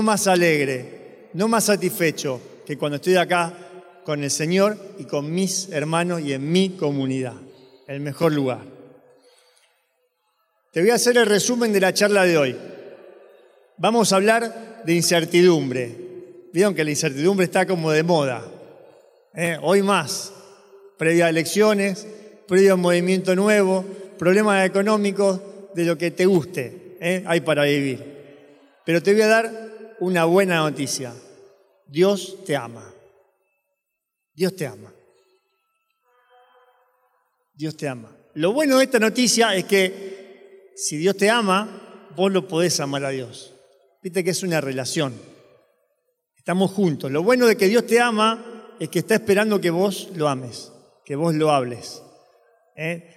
No más alegre, no más satisfecho que cuando estoy acá con el Señor y con mis hermanos y en mi comunidad. El mejor lugar. Te voy a hacer el resumen de la charla de hoy. Vamos a hablar de incertidumbre. Vieron que la incertidumbre está como de moda. ¿eh? Hoy más, previa a elecciones, previo a un movimiento nuevo, problemas económicos, de lo que te guste, ¿eh? hay para vivir. Pero te voy a dar una buena noticia. Dios te ama. Dios te ama. Dios te ama. Lo bueno de esta noticia es que si Dios te ama, vos lo podés amar a Dios. Viste que es una relación. Estamos juntos. Lo bueno de que Dios te ama es que está esperando que vos lo ames, que vos lo hables. ¿eh?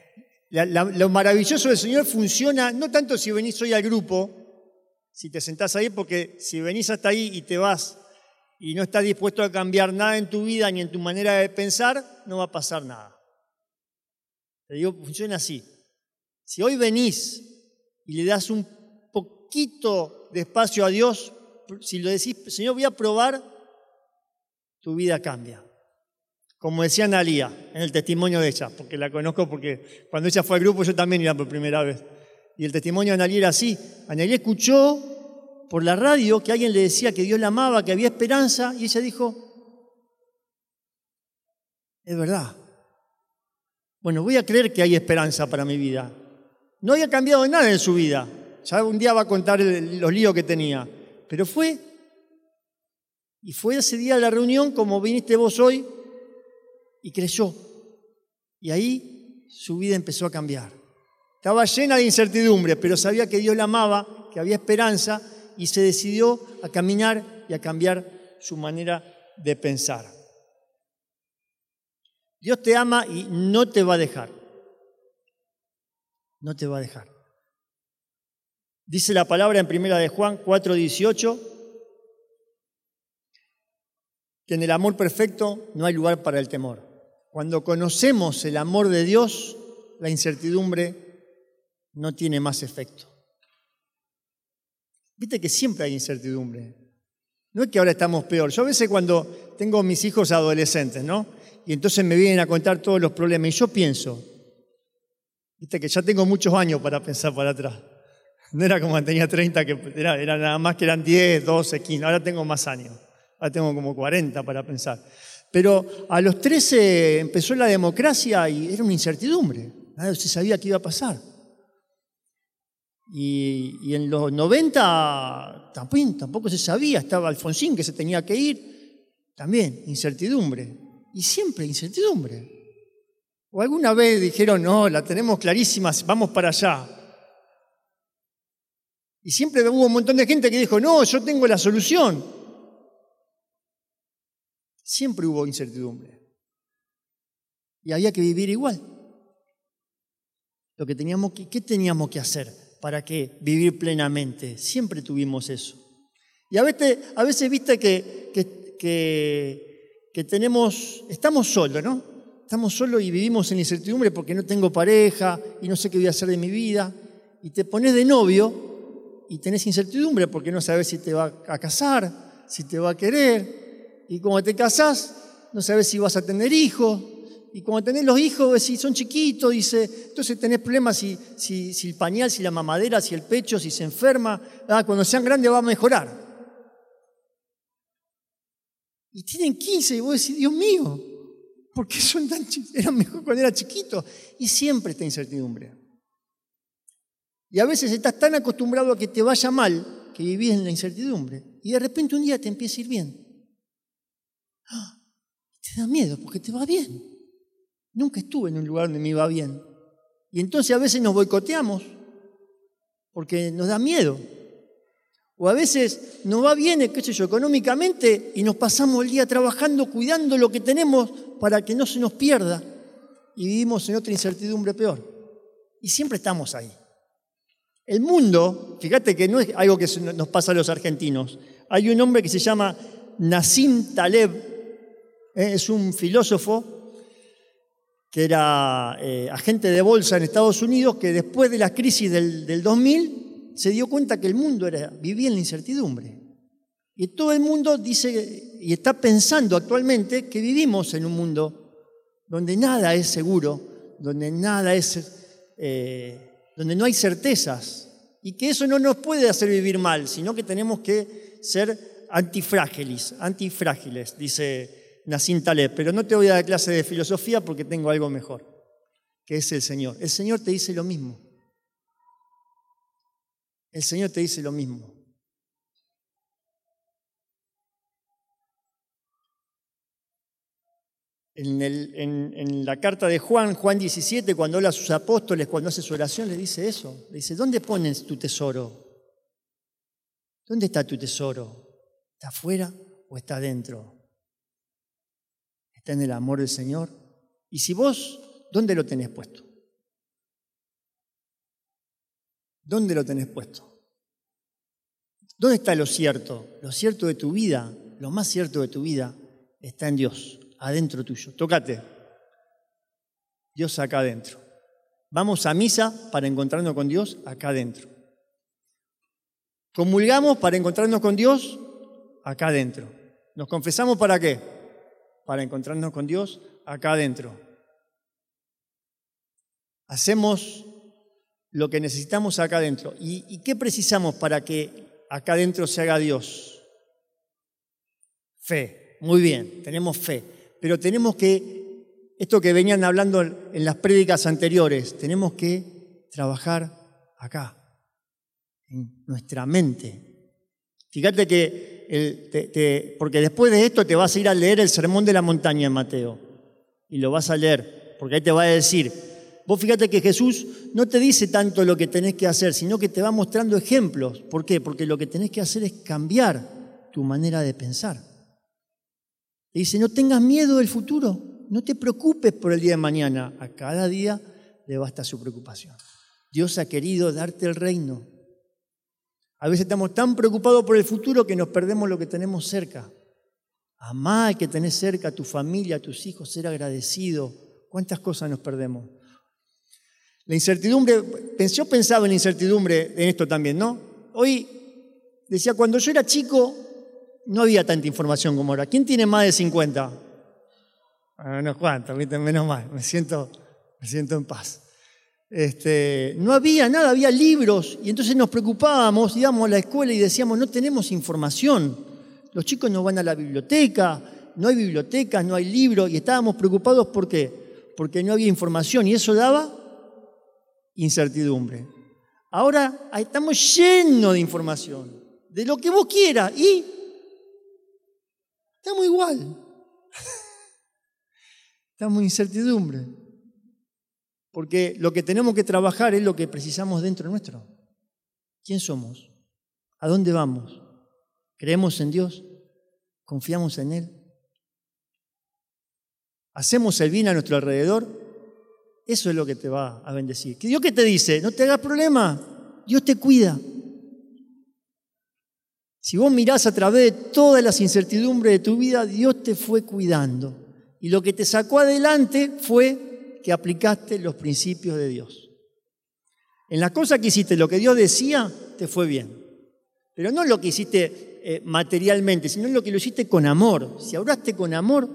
lo maravilloso del Señor funciona no tanto si venís hoy al grupo, si te sentás ahí, porque si venís hasta ahí y te vas y no estás dispuesto a cambiar nada en tu vida ni en tu manera de pensar, no va a pasar nada. Te digo, funciona así. Si hoy venís y le das un poquito de espacio a Dios, si lo decís, Señor, voy a probar, tu vida cambia como decía Analia en el testimonio de ella, porque la conozco porque cuando ella fue al grupo yo también iba por primera vez. Y el testimonio de Analia era así. Analia escuchó por la radio que alguien le decía que Dios la amaba, que había esperanza, y ella dijo, es verdad. Bueno, voy a creer que hay esperanza para mi vida. No había cambiado nada en su vida. Ya un día va a contar los líos que tenía. Pero fue, y fue ese día de la reunión como viniste vos hoy, y creyó. Y ahí su vida empezó a cambiar. Estaba llena de incertidumbre, pero sabía que Dios la amaba, que había esperanza y se decidió a caminar y a cambiar su manera de pensar. Dios te ama y no te va a dejar. No te va a dejar. Dice la palabra en primera de Juan 4:18 que en el amor perfecto no hay lugar para el temor. Cuando conocemos el amor de Dios, la incertidumbre no tiene más efecto. Viste que siempre hay incertidumbre. No es que ahora estamos peor. Yo a veces cuando tengo mis hijos adolescentes, ¿no? Y entonces me vienen a contar todos los problemas y yo pienso, viste que ya tengo muchos años para pensar para atrás. No era como tenía 30, que era, era nada más que eran 10, 12, 15. Ahora tengo más años. Ahora tengo como 40 para pensar. Pero a los 13 empezó la democracia y era una incertidumbre. Nadie se sabía qué iba a pasar. Y, en los 90 tampoco, tampoco se sabía. Estaba Alfonsín que se tenía que ir. También, incertidumbre. Y siempre incertidumbre. O alguna vez dijeron, no, la tenemos clarísima, vamos para allá. Y siempre hubo un montón de gente que dijo, no, yo tengo la solución. Siempre hubo incertidumbre. Y había que vivir igual. Lo que teníamos que, ¿Qué teníamos que hacer para que vivir plenamente? Siempre tuvimos eso. Y a veces, a veces viste que, que, que tenemos, estamos solos, ¿no? Estamos solos y vivimos en incertidumbre porque no tengo pareja y no sé qué voy a hacer de mi vida. Y te pones de novio y tenés incertidumbre porque no sabes si te va a casar, si te va a querer, y como te casás, no sabes si vas a tener hijos. Y cuando tenés los hijos, si son chiquitos, dice, entonces tenés problemas si, si, el pañal, si la mamadera, si el pecho, si se enferma. Ah, cuando sean grandes va a mejorar. Y tienen 15 y vos decís, Dios mío, ¿por qué son tan Eran mejor cuando era chiquito. Y siempre está incertidumbre. Y a veces estás tan acostumbrado a que te vaya mal que vivís en la incertidumbre. Y de repente un día te empieza a ir bien. Te da miedo porque te va bien. Nunca estuve en un lugar donde me iba bien. Y entonces a veces nos boicoteamos porque nos da miedo. O a veces nos va bien, qué sé yo, económicamente y nos pasamos el día trabajando, cuidando lo que tenemos para que no se nos pierda. Y vivimos en otra incertidumbre peor. Y siempre estamos ahí. El mundo, fíjate que no es algo que nos pasa a los argentinos. Hay un hombre que se llama Nassim Taleb, eh, es un filósofo que era eh, agente de bolsa en Estados Unidos, que después de la crisis del, 2000 se dio cuenta que el mundo era, vivía en la incertidumbre. Y todo el mundo dice y está pensando actualmente que vivimos en un mundo donde nada es seguro, donde nada es, eh, donde no hay certezas y que eso no nos puede hacer vivir mal, sino que tenemos que ser antifrágiles, antifrágiles, dice Nassim Taleb. Pero no te voy a dar clase de filosofía porque tengo algo mejor, que es el Señor. El Señor te dice lo mismo. El Señor te dice lo mismo. En, la carta de Juan, Juan 17, cuando habla a sus apóstoles, cuando hace su oración, le dice eso. Le dice, ¿dónde pones tu tesoro? ¿Dónde está tu tesoro? ¿Está afuera o está adentro? ¿Está en el amor del Señor? Y si vos, ¿dónde lo tenés puesto? ¿Dónde lo tenés puesto? ¿Dónde está lo cierto? Lo cierto de tu vida, lo más cierto de tu vida, está en Dios adentro tuyo. Tócate. Dios acá adentro. Vamos a misa para encontrarnos con Dios acá adentro. Comulgamos para encontrarnos con Dios acá adentro. ¿Nos confesamos para qué? Para encontrarnos con Dios acá adentro. Hacemos lo que necesitamos acá adentro. ¿Y, ¿Y, qué precisamos para que acá adentro se haga Dios? Fe. Muy bien, tenemos fe pero tenemos que, esto que venían hablando en las prédicas anteriores, tenemos que trabajar acá, en nuestra mente. Fíjate que, porque después de esto te vas a ir a leer el Sermón de la Montaña en Mateo, y lo vas a leer, porque ahí te va a decir, vos fíjate que Jesús no te dice tanto lo que tenés que hacer, sino que te va mostrando ejemplos. ¿Por qué? Porque lo que tenés que hacer es cambiar tu manera de pensar. Le dice, no tengas miedo del futuro, no te preocupes por el día de mañana. A cada día le basta su preocupación. Dios ha querido darte el reino. A veces estamos tan preocupados por el futuro que nos perdemos lo que tenemos cerca. Amar que tenés cerca a tu familia, a tus hijos, ser agradecido. ¿Cuántas cosas nos perdemos? La incertidumbre, yo pensaba en la incertidumbre en esto también, ¿no? Hoy decía, cuando yo era chico, no había tanta información como ahora. ¿Quién tiene más de 50? Ah, unos cuantos, menos mal, me siento, me siento en paz. Este, no había nada, había libros, y entonces nos preocupábamos, íbamos a la escuela y decíamos, no tenemos información. Los chicos no van a la biblioteca, no hay bibliotecas, no hay libros, y estábamos preocupados ¿por qué? Porque no había información, y eso daba incertidumbre. Ahora estamos llenos de información, de lo que vos quieras, y Estamos igual. Estamos en incertidumbre. Porque lo que tenemos que trabajar es lo que precisamos dentro nuestro. ¿Quién somos? ¿A dónde vamos? ¿Creemos en Dios? ¿Confiamos en Él? ¿Hacemos el bien a nuestro alrededor? Eso es lo que te va a bendecir. ¿Dios qué te dice? No te hagas problema. Dios te cuida. Si vos mirás a través de todas las incertidumbres de tu vida, Dios te fue cuidando. Y lo que te sacó adelante fue que aplicaste los principios de Dios. En las cosas que hiciste, lo que Dios decía, te fue bien. Pero no lo que hiciste eh, materialmente, sino lo que lo hiciste con amor. Si oraste con amor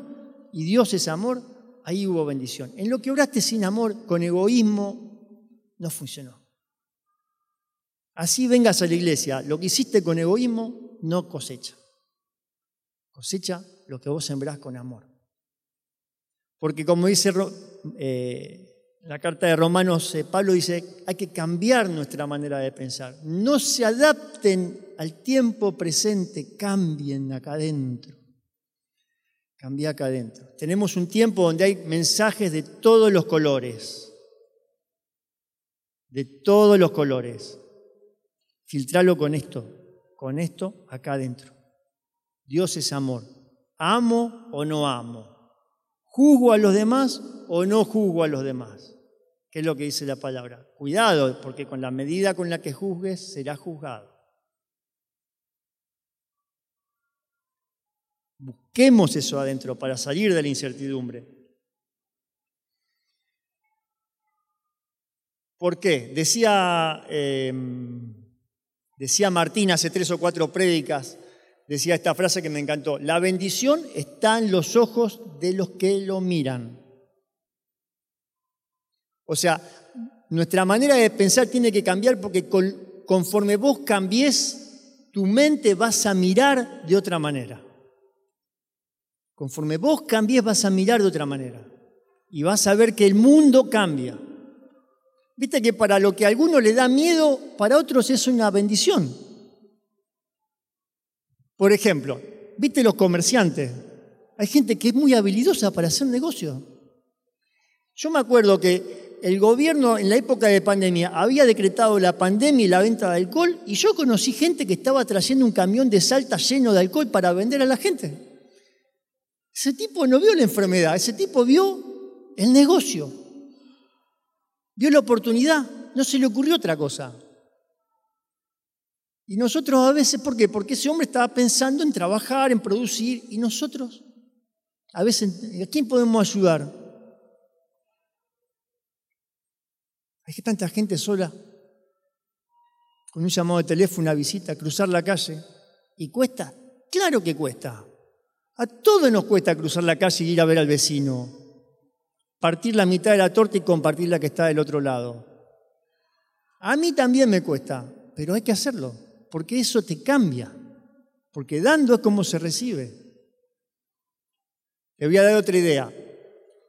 y Dios es amor, ahí hubo bendición. En lo que oraste sin amor, con egoísmo, no funcionó. Así vengas a la iglesia, lo que hiciste con egoísmo no cosecha. Cosecha lo que vos sembrás con amor. Porque como dice eh, la carta de Romanos, eh, Pablo dice, hay que cambiar nuestra manera de pensar. No se adapten al tiempo presente, cambien acá adentro. Cambia acá adentro. Tenemos un tiempo donde hay mensajes de todos los colores. De todos los colores. Filtralo con esto, con esto acá adentro. Dios es amor. ¿Amo o no amo? ¿Juzgo a los demás o no juzgo a los demás? ¿Qué es lo que dice la palabra? Cuidado, porque con la medida con la que juzgues será juzgado. Busquemos eso adentro para salir de la incertidumbre. ¿Por qué? Decía... Em, Decía Martín hace tres o cuatro prédicas, decía esta frase que me encantó, la bendición está en los ojos de los que lo miran. O sea, nuestra manera de pensar tiene que cambiar porque conforme vos cambies, tu mente vas a mirar de otra manera. Conforme vos cambies, vas a mirar de otra manera. Y vas a ver que el mundo cambia. Viste que para lo que a alguno le da miedo, para otros es una bendición. Por ejemplo, viste los comerciantes. Hay gente que es muy habilidosa para hacer negocio. Yo me acuerdo que el gobierno en la época de pandemia había decretado la pandemia y la venta de alcohol y yo conocí gente que estaba trayendo un camión de salta lleno de alcohol para vender a la gente. Ese tipo no vio la enfermedad, ese tipo vio el negocio. Vio la oportunidad, no se le ocurrió otra cosa. Y nosotros a veces, ¿por qué? Porque ese hombre estaba pensando en trabajar, en producir, y nosotros, a veces, ¿a quién podemos ayudar? Hay que tanta gente sola, con un llamado de teléfono, una visita, cruzar la calle, y cuesta, claro que cuesta. A todos nos cuesta cruzar la calle y ir a ver al vecino partir la mitad de la torta y compartir la que está del otro lado. A mí también me cuesta, pero hay que hacerlo, porque eso te cambia, porque dando es como se recibe. Le voy a dar otra idea.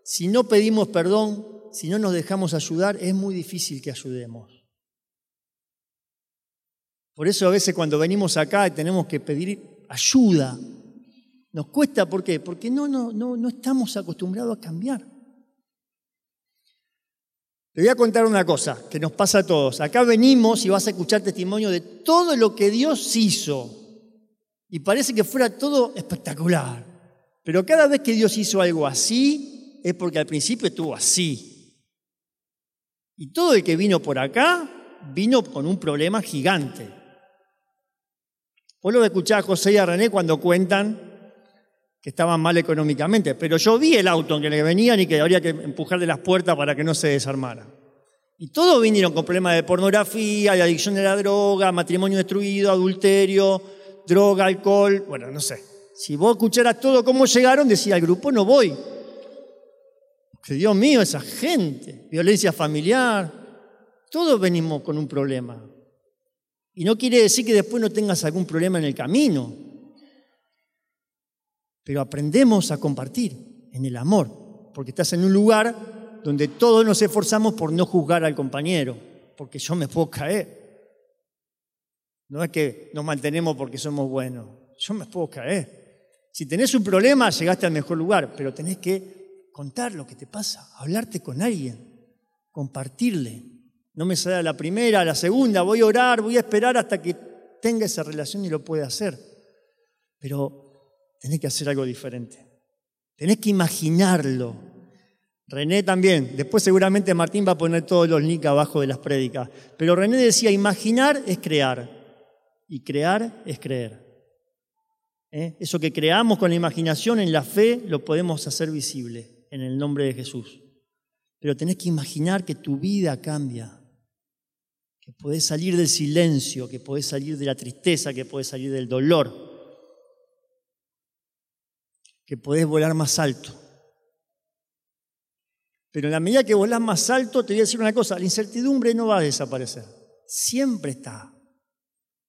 Si no pedimos perdón, si no nos dejamos ayudar, es muy difícil que ayudemos. Por eso a veces cuando venimos acá y tenemos que pedir ayuda, nos cuesta, ¿por qué? Porque no, no, no, no estamos acostumbrados a cambiar. Te voy a contar una cosa que nos pasa a todos. Acá venimos y vas a escuchar testimonio de todo lo que Dios hizo. Y parece que fuera todo espectacular. Pero cada vez que Dios hizo algo así, es porque al principio estuvo así. Y todo el que vino por acá, vino con un problema gigante. Vos lo escuchar a José y a René cuando cuentan que estaban mal económicamente, pero yo vi el auto en que le venían y que habría que empujar de las puertas para que no se desarmara. Y todos vinieron con problemas de pornografía, de adicción a la droga, matrimonio destruido, adulterio, droga, alcohol, bueno, no sé. Si vos escucharas todo cómo llegaron, decía el grupo, no voy. Que Dios mío, esa gente, violencia familiar, todos venimos con un problema. Y no quiere decir que después no tengas algún problema en el camino pero aprendemos a compartir en el amor, porque estás en un lugar donde todos nos esforzamos por no juzgar al compañero, porque yo me puedo caer. No es que nos mantenemos porque somos buenos, yo me puedo caer. Si tenés un problema, llegaste al mejor lugar, pero tenés que contar lo que te pasa, hablarte con alguien, compartirle. No me sale la primera, la segunda, voy a orar, voy a esperar hasta que tenga esa relación y lo pueda hacer. Pero tenés que hacer algo diferente. Tenés que imaginarlo. René también, después seguramente Martín va a poner todos los links abajo de las prédicas, pero René decía, imaginar es crear y crear es creer. ¿Eh? Eso que creamos con la imaginación en la fe lo podemos hacer visible en el nombre de Jesús. Pero tenés que imaginar que tu vida cambia, que podés salir del silencio, que podés salir de la tristeza, que podés salir del dolor que podés volar más alto. Pero en la medida que volás más alto, te voy a decir una cosa, la incertidumbre no va a desaparecer. Siempre está.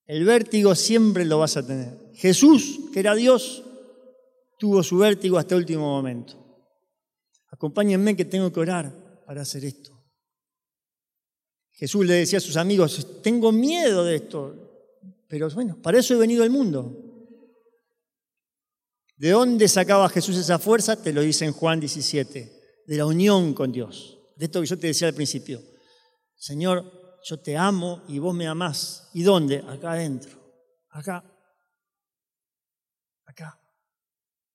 El vértigo siempre lo vas a tener. Jesús, que era Dios, tuvo su vértigo hasta el último momento. Acompáñenme que tengo que orar para hacer esto. Jesús le decía a sus amigos, tengo miedo de esto, pero bueno, para eso he venido al mundo, ¿De dónde sacaba Jesús esa fuerza? Te lo dice en Juan 17, de la unión con Dios. De esto que yo te decía al principio. Señor, yo te amo y vos me amás. ¿Y dónde? Acá adentro. Acá. Acá.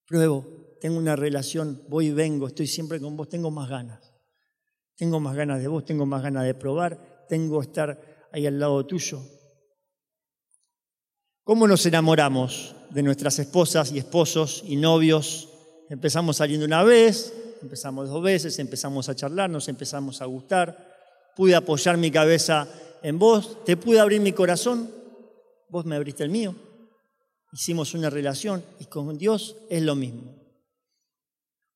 Pruebo, tengo una relación, voy y vengo, estoy siempre con vos, tengo más ganas. Tengo más ganas de vos, tengo más ganas de probar, tengo estar ahí al lado tuyo. ¿Cómo nos enamoramos de nuestras esposas y esposos y novios? Empezamos saliendo una vez, empezamos dos veces, empezamos a charlar, nos empezamos a gustar. Pude apoyar mi cabeza en vos, te pude abrir mi corazón, vos me abriste el mío, hicimos una relación y con Dios es lo mismo.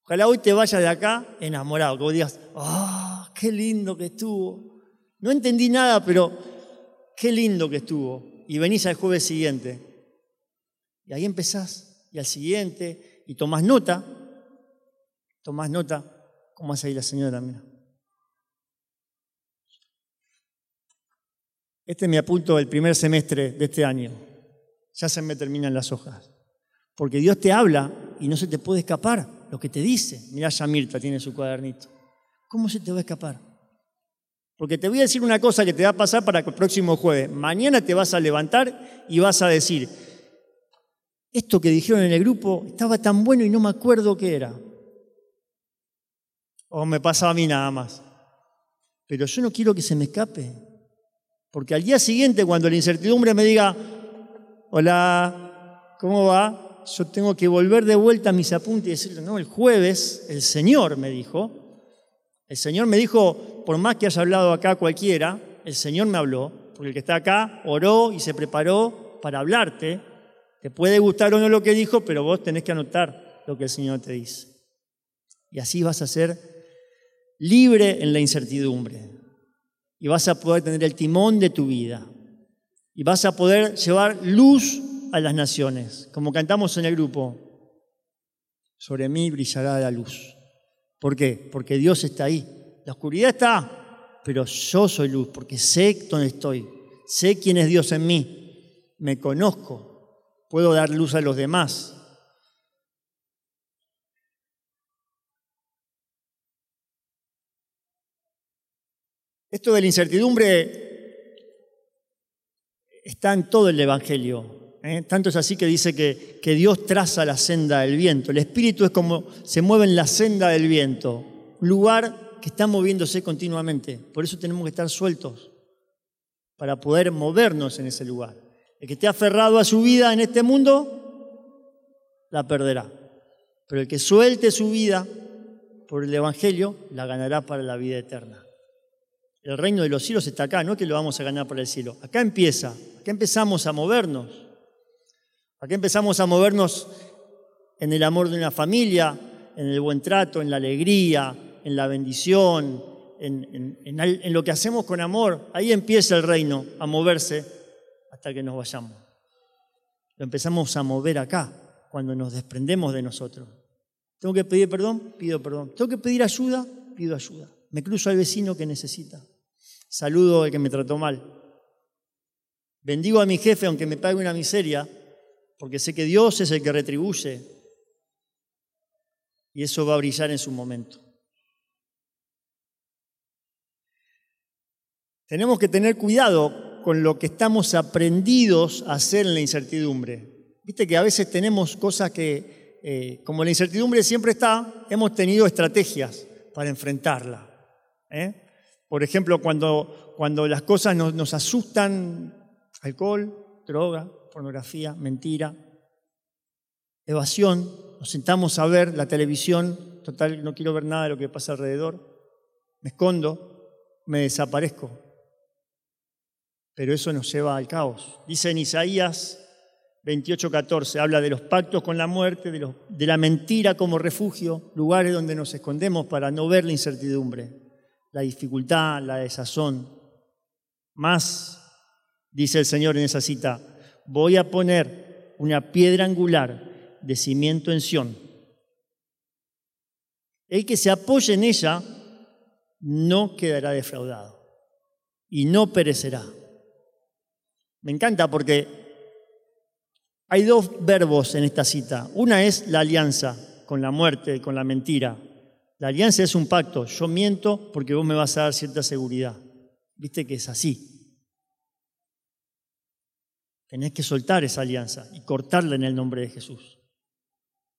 Ojalá hoy te vayas de acá enamorado, que vos digas, ¡ah, qué lindo que estuvo! No entendí nada, pero qué lindo que estuvo. Y venís al jueves siguiente. Y ahí empezás, y al siguiente, y tomás nota, tomás nota, ¿cómo hace ahí la señora? Mira. Este es mi apunto del primer semestre de este año. Ya se me terminan las hojas. Porque Dios te habla y no se te puede escapar lo que te dice. Mirá, ya Mirta tiene su cuadernito. ¿Cómo se te va a escapar? Porque te voy a decir una cosa que te va a pasar para el próximo jueves. Mañana te vas a levantar y vas a decir, esto que dijeron en el grupo estaba tan bueno y no me acuerdo qué era. O me pasaba a mí nada más. Pero yo no quiero que se me escape. Porque al día siguiente, cuando la incertidumbre me diga, hola, ¿cómo va? yo tengo que volver de vuelta a mis apuntes y decirle, no, el jueves el Señor me dijo, el Señor me dijo, por más que haya hablado acá cualquiera, el Señor me habló, porque el que está acá oró y se preparó para hablarte. Te puede gustar o no lo que dijo, pero vos tenés que anotar lo que el Señor te dice. Y así vas a ser libre en la incertidumbre. Y vas a poder tener el timón de tu vida. Y vas a poder llevar luz a las naciones, como cantamos en el grupo, sobre mí brillará la luz. ¿Por qué? Porque Dios está ahí. La oscuridad está, pero yo soy luz, porque sé dónde estoy, sé quién es Dios en mí, me conozco, puedo dar luz a los demás. Esto de la incertidumbre está en todo el Evangelio. ¿eh? Tanto es así que dice que, que Dios traza la senda del viento. El espíritu es como se mueve en la senda del viento, un lugar que está moviéndose continuamente. Por eso tenemos que estar sueltos para poder movernos en ese lugar. El que esté aferrado a su vida en este mundo, la perderá. Pero el que suelte su vida por el Evangelio, la ganará para la vida eterna. El reino de los cielos está acá, no que lo vamos a ganar para el cielo. Acá empieza, acá empezamos a movernos. Aquí empezamos a movernos en el amor de una familia, en el buen trato, en la alegría, en la bendición, en, en, lo que hacemos con amor. Ahí empieza el reino a moverse hasta que nos vayamos. Lo empezamos a mover acá, cuando nos desprendemos de nosotros. ¿Tengo que pedir perdón? Pido perdón. ¿Tengo que pedir ayuda? Pido ayuda. Me cruzo al vecino que necesita. Saludo al que me trató mal. Bendigo a mi jefe aunque me pague una miseria porque sé que Dios es el que retribuye y eso va a brillar en su momento. Tenemos que tener cuidado con lo que estamos aprendidos a hacer en la incertidumbre. Viste que a veces tenemos cosas que, eh, como la incertidumbre siempre está, hemos tenido estrategias para enfrentarla. ¿eh? Por ejemplo, cuando, cuando las cosas nos, nos asustan, alcohol, droga, pornografía, mentira, evasión, nos sentamos a ver la televisión, total, no quiero ver nada de lo que pasa alrededor, me escondo, me desaparezco. Pero eso nos lleva al caos. Dice en Isaías 28:14, habla de los pactos con la muerte, de, de la mentira como refugio, lugares donde nos escondemos para no ver la incertidumbre, la dificultad, la desazón. Más, dice el Señor en esa cita, voy a poner una piedra angular de cimiento en Sión. El que se apoye en ella no quedará defraudado y no perecerá. Me encanta porque hay dos verbos en esta cita. Una es la alianza con la muerte con la mentira. La alianza es un pacto. Yo miento porque vos me vas a dar cierta seguridad. Viste que es así. Tenés que soltar esa alianza y cortarla en el nombre de Jesús.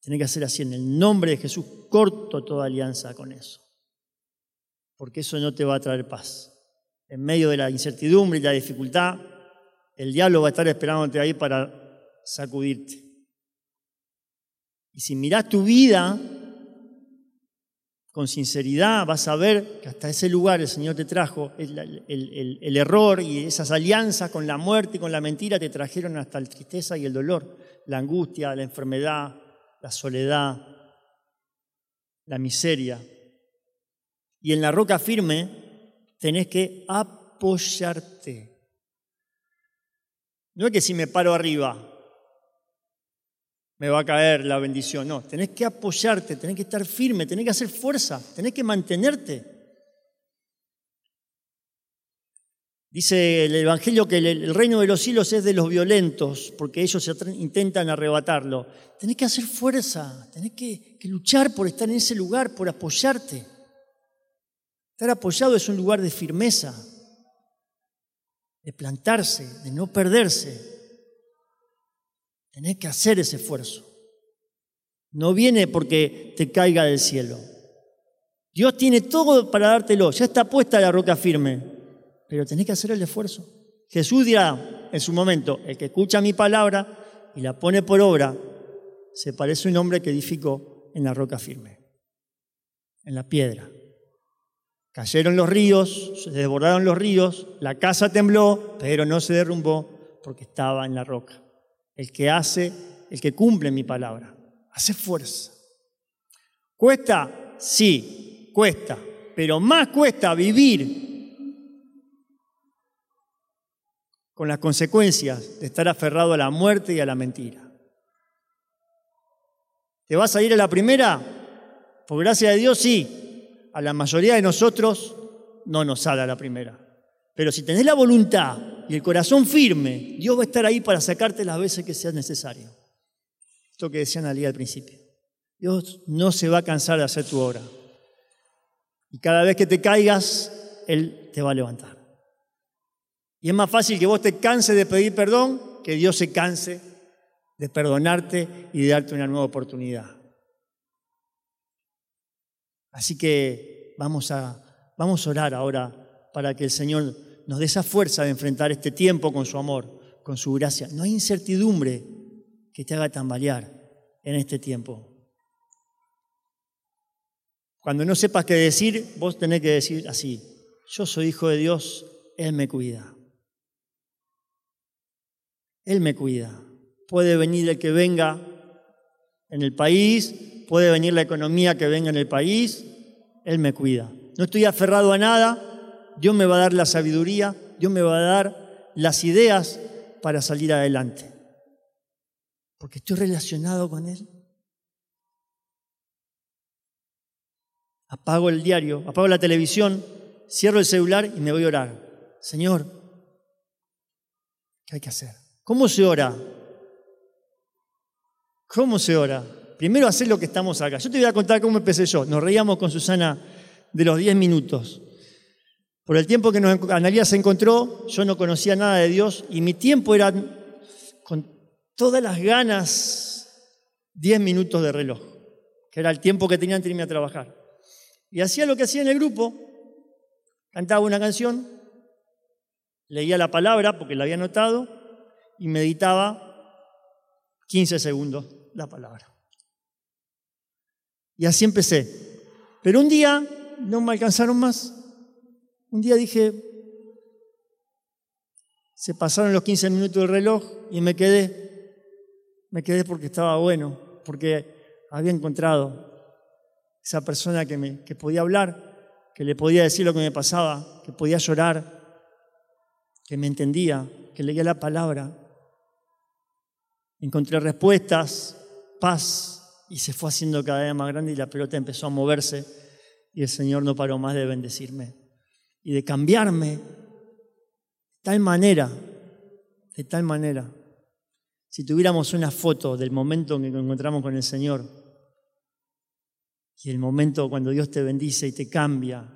Tenés que hacer así, en el nombre de Jesús, corto toda alianza con eso. Porque eso no te va a traer paz. En medio de la incertidumbre y la dificultad, el diablo va a estar esperándote ahí para sacudirte. Y si mirás tu vida con sinceridad, vas a ver que hasta ese lugar el Señor te trajo. El, el, error y esas alianzas con la muerte y con la mentira te trajeron hasta la tristeza y el dolor, la angustia, la enfermedad, la soledad, la miseria. Y en la roca firme tenés que apoyarte. No es que si me paro arriba me va a caer la bendición. No, tenés que apoyarte, tenés que estar firme, tenés que hacer fuerza, tenés que mantenerte. Dice el Evangelio que el reino de los cielos es de los violentos, porque ellos intentan arrebatarlo. Tenés que hacer fuerza, tenés que, luchar por estar en ese lugar, por apoyarte. Estar apoyado es un lugar de firmeza, de plantarse, de no perderse. Tenés que hacer ese esfuerzo. No viene porque te caiga del cielo. Dios tiene todo para dártelo, ya está puesta la roca firme, pero tenés que hacer el esfuerzo. Jesús dirá en su momento, el que escucha mi palabra y la pone por obra, se parece a un hombre que edificó en la roca firme, en la piedra. Cayeron los ríos, se desbordaron los ríos, la casa tembló, pero no se derrumbó porque estaba en la roca el que hace, el que cumple mi palabra. Hace fuerza. ¿Cuesta? Sí, cuesta. Pero más cuesta vivir con las consecuencias de estar aferrado a la muerte y a la mentira. ¿Te vas a ir a la primera? Por gracia de Dios, sí. A la mayoría de nosotros no nos sale la primera. Pero si tenés la voluntad y el corazón firme, Dios va a estar ahí para sacarte las veces que sea necesario. Esto que decían allí al principio. Dios no se va a cansar de hacer tu obra. Y cada vez que te caigas, Él te va a levantar. Y es más fácil que vos te canses de pedir perdón que Dios se canse de perdonarte y de darte una nueva oportunidad. Así que vamos a, vamos a orar ahora para que el Señor nos dé esa fuerza de enfrentar este tiempo con su amor, con su gracia. No hay incertidumbre que te haga tambalear en este tiempo. Cuando no sepas qué decir, vos tenés que decir así, yo soy hijo de Dios, Él me cuida. Él me cuida. Puede venir el que venga en el país, puede venir la economía que venga en el país, Él me cuida. No estoy aferrado a nada, Dios me va a dar la sabiduría, Dios me va a dar las ideas para salir adelante. Porque estoy relacionado con Él. Apago el diario, apago la televisión, cierro el celular y me voy a orar. Señor, ¿qué hay que hacer? ¿Cómo se ora? ¿Cómo se ora? Primero hacer lo que estamos acá. Yo te voy a contar cómo empecé yo. Nos reíamos con Susana de los 10 minutos. Por el tiempo que nos, Analia se encontró, yo no conocía nada de Dios y mi tiempo era con todas las ganas 10 minutos de reloj, que era el tiempo que tenía antes de irme a trabajar. Y hacía lo que hacía en el grupo, cantaba una canción, leía la palabra porque la había anotado y meditaba 15 segundos la palabra. Y así empecé. Pero un día no me alcanzaron más un día dije, se pasaron los 15 minutos del reloj y me quedé. Me quedé porque estaba bueno, porque había encontrado esa persona que, me, que podía hablar, que le podía decir lo que me pasaba, que podía llorar, que me entendía, que leía la palabra. Encontré respuestas, paz, y se fue haciendo cada vez más grande y la pelota empezó a moverse y el Señor no paró más de bendecirme y de cambiarme de tal manera, de tal manera. Si tuviéramos una foto del momento en que nos encontramos con el Señor y el momento cuando Dios te bendice y te cambia,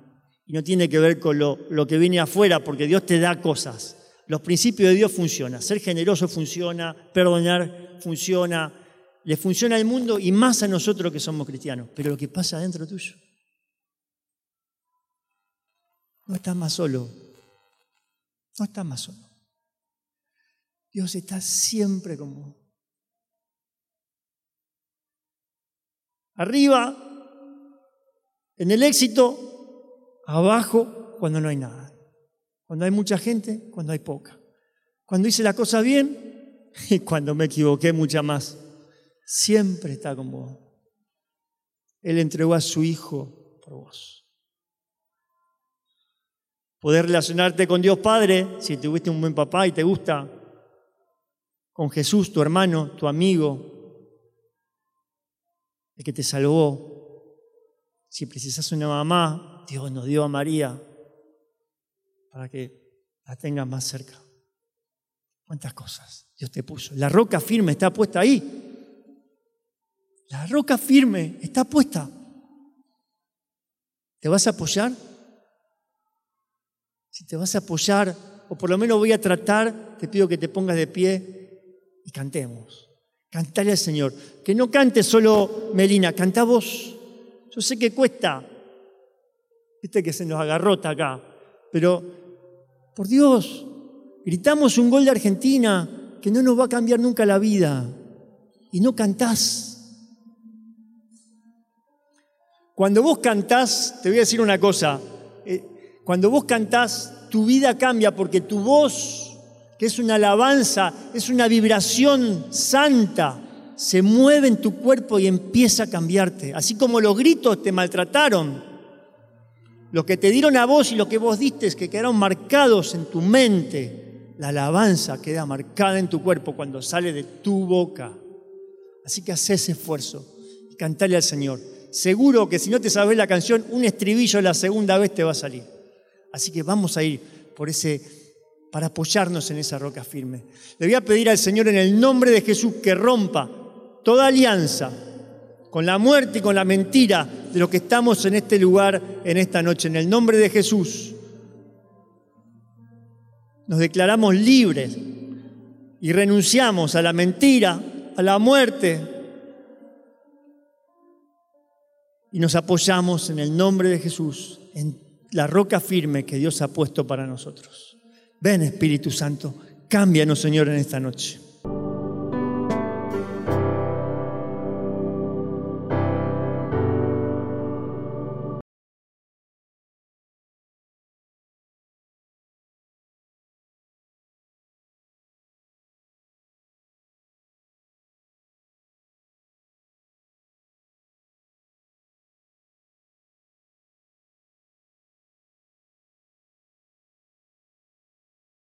y no tiene que ver con lo, lo que viene afuera, porque Dios te da cosas. Los principios de Dios funcionan. Ser generoso funciona, perdonar funciona, le funciona al mundo y más a nosotros que somos cristianos. Pero lo que pasa dentro tuyo. No estás más solo. No estás más solo. Dios está siempre con vos. Arriba En el éxito, abajo cuando no hay nada. Cuando hay mucha gente, cuando hay poca. Cuando hice la cosa bien y cuando me equivoqué mucha más. Siempre está con vos. Él entregó a su Hijo por vos. Poder relacionarte con Dios Padre, si tuviste un buen papá y te gusta, con Jesús, tu hermano, tu amigo, el que te salvó. Si precisas una mamá, Dios nos dio a María para que la tengas más cerca. ¿Cuántas cosas Dios te puso? La roca firme está puesta ahí. La roca firme está puesta. ¿Te vas a apoyar? Si te vas a apoyar, o por lo menos voy a tratar, te pido que te pongas de pie y cantemos. Cantale al Señor. Que no cante solo Melina, canta vos. Yo sé que cuesta. Viste que se nos agarrota acá. Pero, por Dios, gritamos un gol de Argentina que no nos va a cambiar nunca la vida. Y no cantás. Cuando vos cantás, te voy a decir una cosa, eh, cuando vos cantás, tu vida cambia porque tu voz, que es una alabanza, es una vibración santa, se mueve en tu cuerpo y empieza a cambiarte. Así como los gritos te maltrataron, lo que te dieron a vos y lo que vos diste, que quedaron marcados en tu mente, la alabanza queda marcada en tu cuerpo cuando sale de tu boca. Así que haz ese esfuerzo y cantale al Señor seguro que si no te sabes la canción, un estribillo la segunda vez te va a salir. Así que vamos a ir por ese, para apoyarnos en esa roca firme. Le voy a pedir al Señor en el nombre de Jesús que rompa toda alianza con la muerte y con la mentira de lo que estamos en este lugar en esta noche. En el nombre de Jesús nos declaramos libres y renunciamos a la mentira, a la muerte, y nos apoyamos en el nombre de Jesús, en la roca firme que Dios ha puesto para nosotros. Ven Espíritu Santo, cámbianos Señor en esta noche.